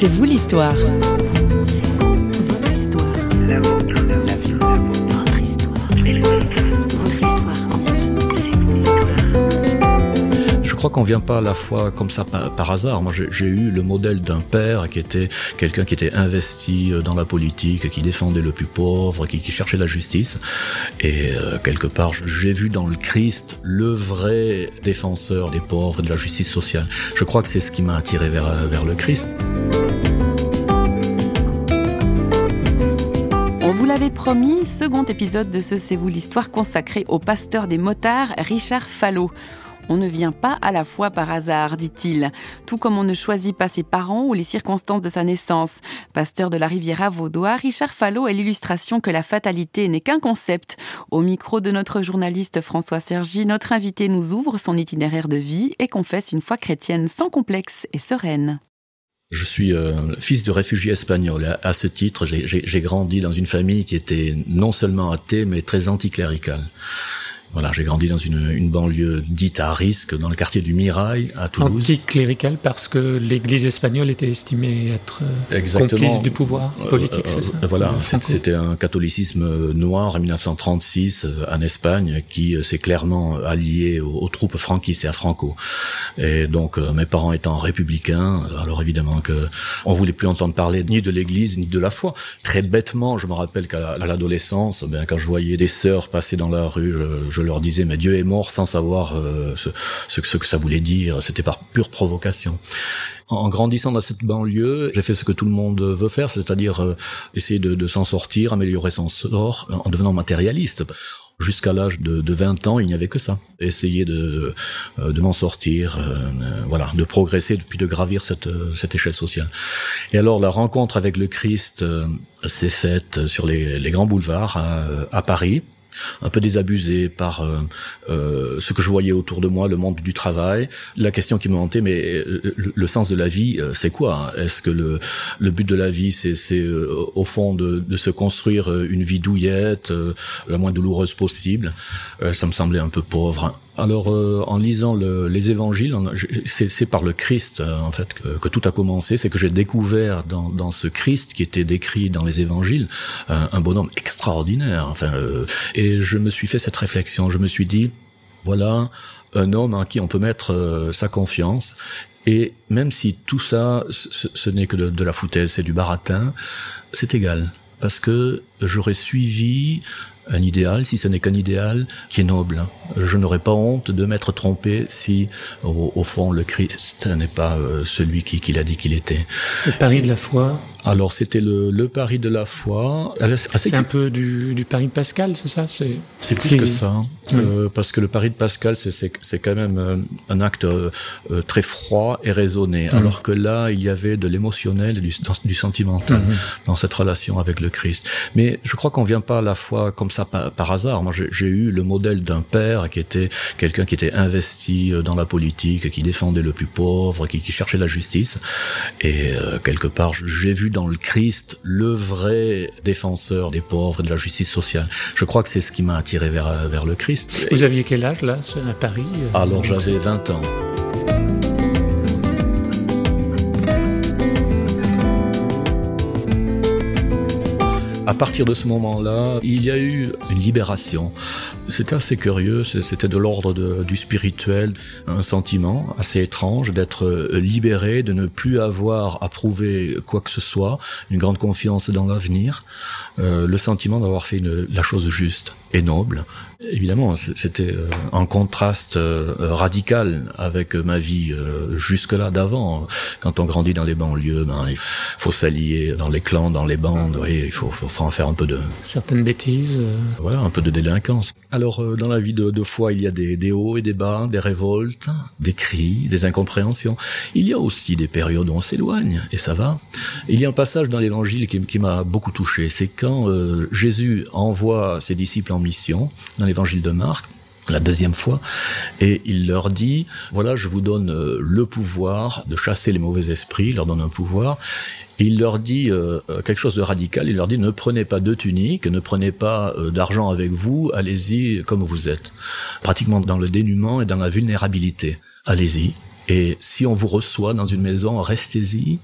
C'est vous l'histoire. Je crois qu'on vient pas à la fois comme ça par, hasard. Moi, j'ai eu le modèle d'un père qui était quelqu'un qui était investi euh, dans la politique, qui défendait le plus pauvre, qui, cherchait la justice. Et euh, quelque part, j'ai vu dans le Christ le vrai défenseur des pauvres et de la justice sociale. Je crois que c'est ce qui m'a attiré vers, vers le Christ. L'avait promis, second épisode de ce C'est vous l'histoire consacré au pasteur des motards, Richard Fallot. On ne vient pas à la fois par hasard, dit-il, tout comme on ne choisit pas ses parents ou les circonstances de sa naissance. Pasteur de la Riviera vaudois, Richard Fallot est l'illustration que la fatalité n'est qu'un concept. Au micro de notre journaliste François Sergi, notre invité nous ouvre son itinéraire de vie et confesse une foi chrétienne sans complexe et sereine. Je suis euh, fils de réfugié espagnol. À, ce titre, j'ai grandi dans une famille qui était non seulement athée, mais très anticléricale. Voilà, j'ai grandi dans une, une, banlieue dite à risque, dans le quartier du Mirail, à Toulouse. Anticlérical parce que l'Église espagnole était estimée être euh, Exactement. complice du pouvoir euh, politique, ça euh, Voilà, c'était un catholicisme noir en 1936 en Espagne qui s'est clairement allié aux, troupes franquistes et à Franco. Et donc, mes parents étant républicains, alors évidemment que on voulait plus entendre parler ni de l'Église ni de la foi. Très bêtement, je me rappelle qu'à l'adolescence, ben, quand je voyais des sœurs passer dans la rue, je je leur disais mais Dieu est mort sans savoir euh, ce, que ça voulait dire. C'était par pure provocation. En grandissant dans cette banlieue, j'ai fait ce que tout le monde veut faire, c'est-à-dire euh, essayer de, s'en sortir, améliorer son sort en devenant matérialiste. Jusqu'à l'âge de, de, 20 ans, il n'y avait que ça. Essayer de, euh, m'en sortir, voilà, de progresser, puis de gravir cette, échelle sociale. Et alors la rencontre avec le Christ s'est faite sur les, grands boulevards à, à Paris un peu désabusé par euh, euh, ce que je voyais autour de moi, le monde du travail. La question qui me hantait, mais euh, le, sens de la vie, c'est quoi? Est-ce que le, le but de la vie, c'est au fond de, de, se construire une vie douillette, la moins douloureuse possible? Ça me semblait un peu pauvre. Alors, euh, en lisant le, les évangiles, c'est par le Christ, euh, en fait, que, tout a commencé. C'est que j'ai découvert dans, ce Christ qui était décrit dans les évangiles euh, un bonhomme extraordinaire. Enfin, et je me suis fait cette réflexion. Je me suis dit, voilà un homme en qui on peut mettre sa confiance. Et même si tout ça, ce, n'est que de, de la foutaise, c'est du baratin, c'est égal. Parce que j'aurais suivi un idéal, si ce n'est qu'un idéal qui est noble. Je n'aurais pas honte de m'être trompé si, au, fond, le Christ n'est pas euh, celui qui, qui l'a dit qu'il était. Le pari de la foi? Alors c'était le, le, pari de la foi. C'est un peu du, du, pari de Pascal, c'est ça? C'est plus que ça, hein. euh, parce que le pari de Pascal, c'est quand même euh, un acte euh, très froid et raisonné, alors que là, il y avait de l'émotionnel et du, du sentimental dans cette relation avec le Christ. Mais je crois qu'on vient pas à la foi comme ça par, hasard. Moi, j'ai eu le modèle d'un père qui était quelqu'un qui était investi dans la politique, qui défendait le plus pauvre, qui, qui cherchait la justice, et quelque part, j'ai vu dans le Christ le vrai défenseur des pauvres et de la justice sociale. Je crois que c'est ce qui m'a attiré vers, vers le Christ. Vous aviez quel âge là, à Paris Alors j'avais 20 ans. À partir de ce moment-là, il y a eu une libération. C'était assez curieux, c'était de l'ordre du spirituel, un sentiment assez étrange d'être libéré, de ne plus avoir à prouver quoi que ce soit, une grande confiance dans l'avenir, euh, le sentiment d'avoir fait la chose juste et noble. Évidemment, c'était euh, un contraste euh, radical avec ma vie jusque-là d'avant. Quand on grandit dans les banlieues, ben, il faut s'allier dans les clans, dans les bandes, oui, il faut, faut, faut, en faire un peu de... Certaines bêtises. Voilà, un peu de délinquance. Alors, euh, dans la vie de, de, foi, il y a des, des, hauts et des bas, des révoltes, des cris, des incompréhensions. Il y a aussi des périodes où on s'éloigne, et ça va. Il y a un passage dans l'Évangile qui, qui m'a beaucoup touché. C'est quand euh, Jésus envoie ses disciples en mission, dans l'Évangile de Marc, la deuxième fois, et il leur dit, voilà, je vous donne euh, le pouvoir de chasser les mauvais esprits, il leur donne un pouvoir, il leur dit euh, euh, quelque chose de radical, il leur dit ne prenez pas de tunique, ne prenez pas d'argent avec vous, allez-y comme vous êtes, pratiquement dans le dénuement et dans la vulnérabilité. Allez-y, et si on vous reçoit dans une maison, restez-y.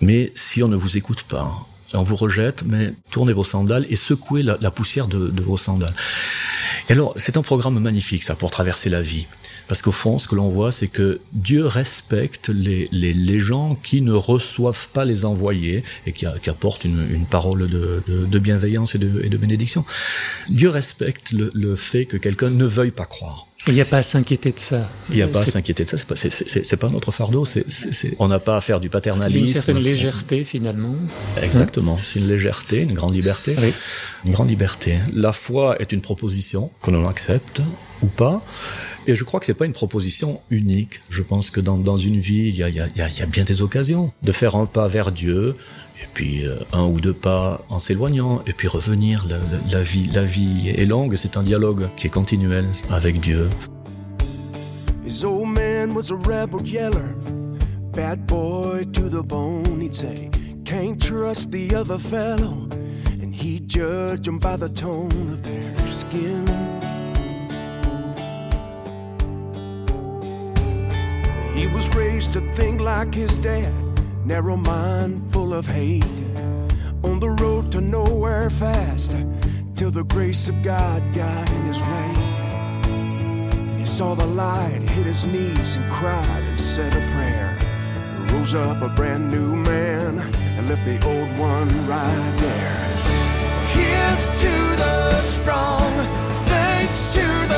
Mais si on ne vous écoute pas, on vous rejette, mais tournez vos sandales et secouez la, poussière de, vos sandales. Et alors, c'est un programme magnifique, ça, pour traverser la vie. Parce qu'au fond, ce que l'on voit, c'est que Dieu respecte les, les, les, gens qui ne reçoivent pas les envoyés et qui, qui apportent une, une parole de, de, bienveillance et de, et de bénédiction. Dieu respecte le, le fait que quelqu'un ne veuille pas croire. Il n'y a pas à s'inquiéter de ça. Il n'y a pas à s'inquiéter de ça. C'est pas, c'est, pas notre fardeau. C'est, on n'a pas à faire du paternalisme. Une certaine légèreté finalement. Exactement. C'est une légèreté, une grande liberté. Oui. Une grande liberté. La foi est une proposition qu'on en accepte ou pas. Et je crois que c'est pas une proposition unique. Je pense que dans, dans une vie, il y a, y, a, y a bien des occasions de faire un pas vers Dieu, et puis euh, un ou deux pas en s'éloignant, et puis revenir. La, la, la, vie, la vie est longue, c'est un dialogue qui est continuel avec Dieu. His old man was a rebel yeller, bad boy to the bone, he'd say, can't trust the other fellow, and he'd judge them by the tone of their skin. He was raised to think like his dad, narrow mind full of hate. On the road to nowhere fast, till the grace of God got in his way. Then he saw the light, hit his knees, and cried and said a prayer. He rose up a brand new man and left the old one right there. Here's to the strong, thanks to the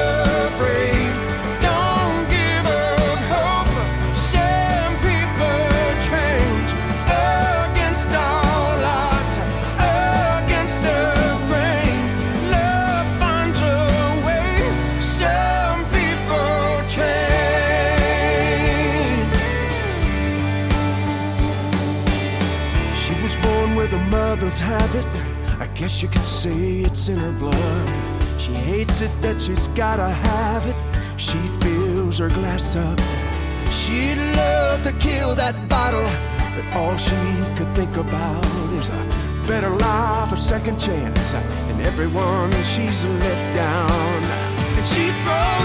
habit. I guess you could say it's in her blood. She hates it that she's gotta have it. She fills her glass up. She'd love to kill that bottle, but all she could think about is a better life, a second chance, and everyone she's let down. And she throws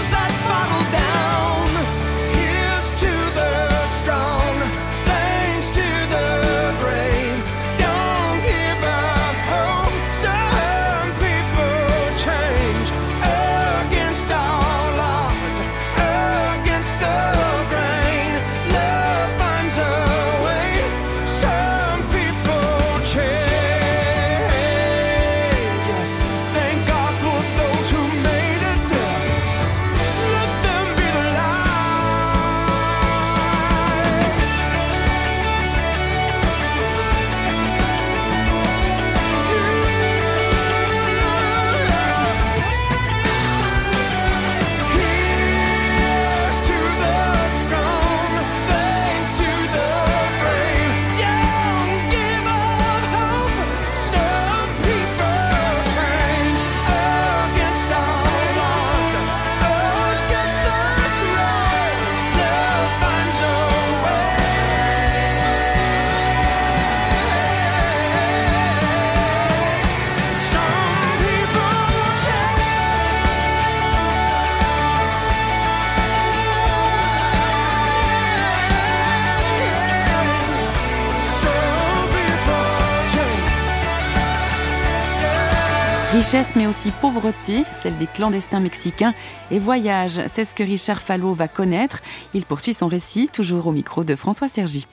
Richesse mais aussi pauvreté, celle des clandestins mexicains, et voyage, c'est ce que Richard Fallot va connaître. Il poursuit son récit, toujours au micro de François Sergi.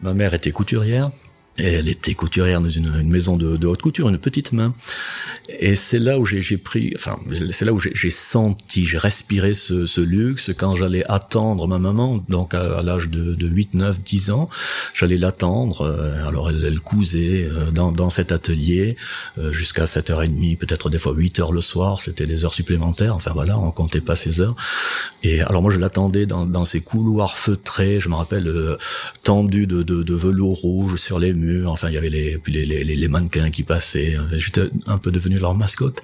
Ma mère était couturière, et elle était couturière dans une, une maison de, de, haute couture, une petite main. Et c'est là où j'ai pris, enfin, c'est là où j'ai senti, j'ai respiré ce, ce, luxe quand j'allais attendre ma maman, donc à, à l'âge de, de 8, 9, 10 ans, j'allais l'attendre. Euh, alors elle, elle cousait euh, dans, dans, cet atelier euh, jusqu'à 7h30, peut-être des fois 8 heures le soir, c'était des heures supplémentaires, enfin voilà, on comptait pas ces heures. Et alors moi je l'attendais dans, dans ces couloirs feutrés, je me rappelle, tendus de, de, de velours rouge sur les murs Enfin, il y avait les, les, les, les mannequins qui passaient. J'étais un peu devenu leur mascotte.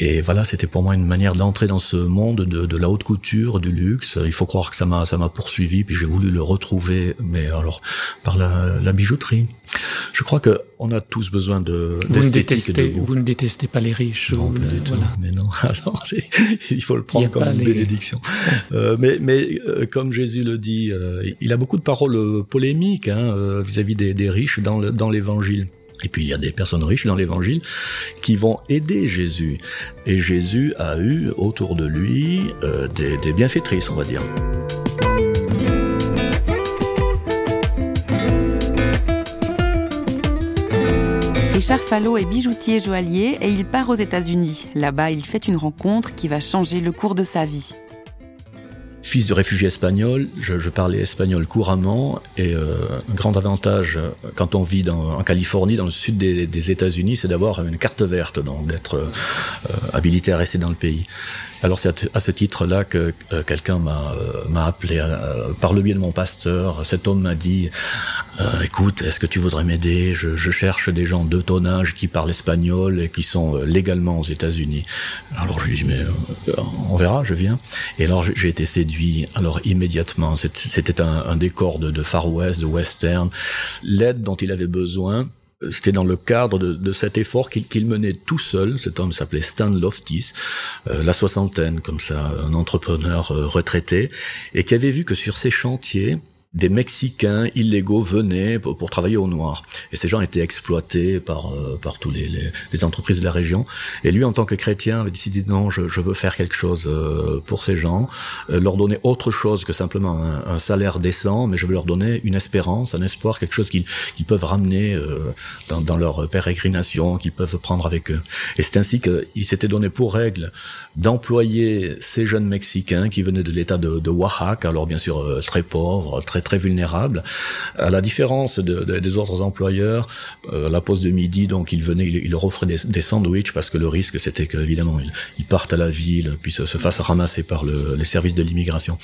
Et voilà, c'était pour moi une manière d'entrer dans ce monde de, de, la haute couture, du luxe. Il faut croire que ça m'a ça m'a poursuivi, puis j'ai voulu le retrouver, mais alors par la, la bijouterie. Je crois que on a tous besoin de vous ne détestez vous ne détestez pas les riches. Non, Mais non, alors il faut le prendre comme une bénédiction. Euh, mais mais euh, comme Jésus le dit, euh, il a beaucoup de paroles polémiques hein, vis-à-vis des, des, riches dans dans l'Évangile. Et puis il y a des personnes riches dans l'évangile qui vont aider Jésus. Et Jésus a eu autour de lui euh, des, des bienfaitrices, on va dire. Richard Fallot est bijoutier joaillier et il part aux États-Unis. Là-bas, il fait une rencontre qui va changer le cours de sa vie fils de réfugié espagnol, je, parlais espagnol couramment et euh, un grand avantage euh, quand on vit en Californie, dans le sud des, des États-Unis, c'est d'avoir une carte verte, donc d'être euh, habilité à rester dans le pays. Alors c'est à ce titre-là que euh, quelqu'un m'a euh, appelé euh, par le biais de mon pasteur. Cet homme m'a dit "Écoute, est-ce que tu voudrais m'aider? Je, je, cherche des gens de ton âge qui parlent espagnol et qui sont légalement aux États-Unis." Alors je lui dis "Mais on verra, je viens." Et alors j'ai été séduit. Alors immédiatement, c'était un, décor de Far West, de western. L'aide dont il avait besoin c'était dans le cadre de, de cet effort qu'il menait tout seul. Cet homme s'appelait Stan Loftis, euh, la soixantaine, comme ça, un entrepreneur euh, retraité, et qui avait vu que sur ces chantiers, des Mexicains illégaux venaient pour, travailler au noir. Et ces gens étaient exploités par, euh, par tous les, les, entreprises de la région. Et lui, en tant que chrétien, avait décidé non, je, je veux faire quelque chose euh, pour ces gens, euh, leur donner autre chose que simplement un, salaire décent, mais je veux leur donner une espérance, un espoir, quelque chose qu'ils qu'ils peuvent ramener dans, dans, leur pérégrination, qu'ils peuvent prendre avec eux. Et c'est ainsi qu'il s'était donné pour règle d'employer ces jeunes Mexicains qui venaient de l'État de, de Oaxaca, alors bien sûr très pauvres, très très vulnérable. À la différence de, des autres employeurs, euh, la pause de midi, donc ils venaient, ils, leur offraient des, des sandwichs parce que le risque c'était qu'évidemment ils, ils, partent à la ville puis se, se fassent ramasser par le, les services de l'immigration.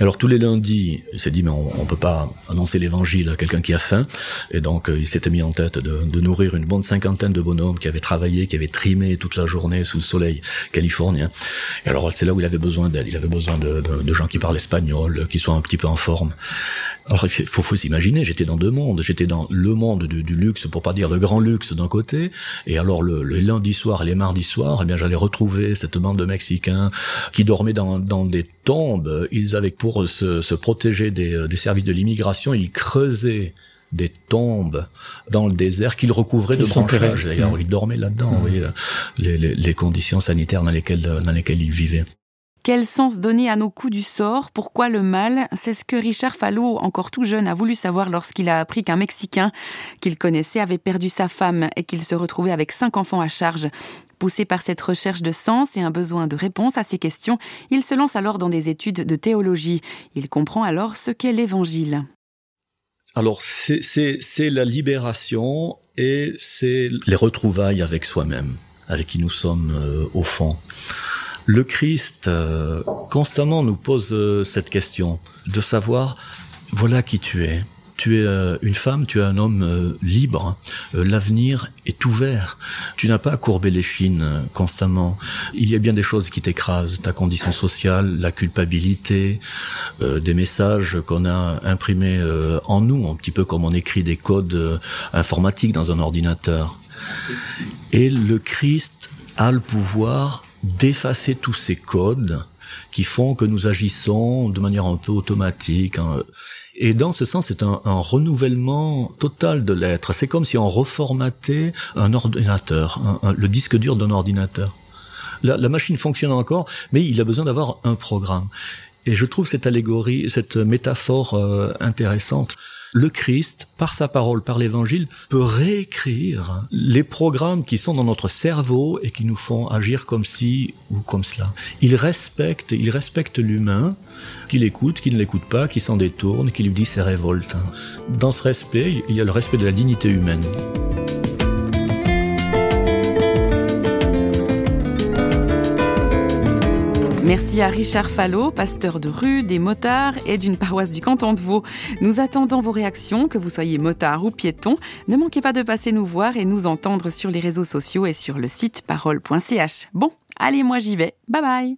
Alors tous les lundis, il s'est dit mais on, on peut pas annoncer l'évangile à quelqu'un qui a faim et donc euh, il s'était mis en tête de, nourrir une bonne cinquantaine de bonhommes qui avaient travaillé, qui avaient trimé toute la journée sous le soleil californien. Et alors c'est là où il avait besoin d'aide, il avait besoin de, de gens qui parlent espagnol, qui soient un petit peu en forme. Alors il faut, faut s'imaginer, j'étais dans deux mondes. J'étais dans le monde du, du, luxe, pour pas dire de grand luxe d'un côté, et alors le, le lundi soir et les mardis soirs, eh bien j'allais retrouver cette bande de Mexicains qui dormaient dans, dans des tombes. Ils avaient pour se, se protéger des, des services de l'immigration, ils creusaient des tombes dans le désert qu'ils recouvraient de branchages. D'ailleurs, ils dormaient là-dedans. Vous voyez les, les, les, conditions sanitaires dans lesquelles, dans lesquelles ils vivaient. Quel sens donner à nos coups du sort? Pourquoi le mal? C'est ce que Richard Fallot, encore tout jeune, a voulu savoir lorsqu'il a appris qu'un Mexicain qu'il connaissait avait perdu sa femme et qu'il se retrouvait avec cinq enfants à charge. Poussé par cette recherche de sens et un besoin de réponse à ces questions, il se lance alors dans des études de théologie. Il comprend alors ce qu'est l'Évangile. Alors c'est la libération et c'est les retrouvailles avec soi-même, avec qui nous sommes euh, au fond. Le Christ euh, constamment nous pose euh, cette question de savoir voilà qui tu es. Tu es euh, une femme, tu es un homme euh, libre. Euh, l'avenir est ouvert. Tu n'as pas à courber les chines constamment. Il y a bien des choses qui t'écrasent. Ta condition sociale, la culpabilité, des messages qu'on a imprimés en nous, un petit peu comme on écrit des codes informatiques dans un ordinateur. Et le Christ a le pouvoir d'effacer tous ces codes qui font que nous agissons de manière un peu automatique. Hein. Et dans ce sens, c'est un, renouvellement total de l'être. C'est comme si on reformatait un ordinateur, le disque dur d'un ordinateur. La, la, machine fonctionne encore, mais il a besoin d'avoir un programme. Et je trouve cette allégorie, cette métaphore euh, intéressante le Christ, par sa parole, par l'évangile, peut réécrire les programmes qui sont dans notre cerveau et qui nous font agir comme ci ou comme cela. Il respecte, il respecte l'humain, qu'il écoute, qu'il ne l'écoute pas, qui s'en détourne, qui lui dit ses révoltes. Dans ce respect, il y a le respect de la dignité humaine. Merci à Richard Fallot, pasteur de rue, des motards et d'une paroisse du canton de Vaud. Nous attendons vos réactions, que vous soyez motard ou piéton. Ne manquez pas de passer nous voir et nous entendre sur les réseaux sociaux et sur le site parole.ch. Bon, Allez, moi j'y vais. Bye bye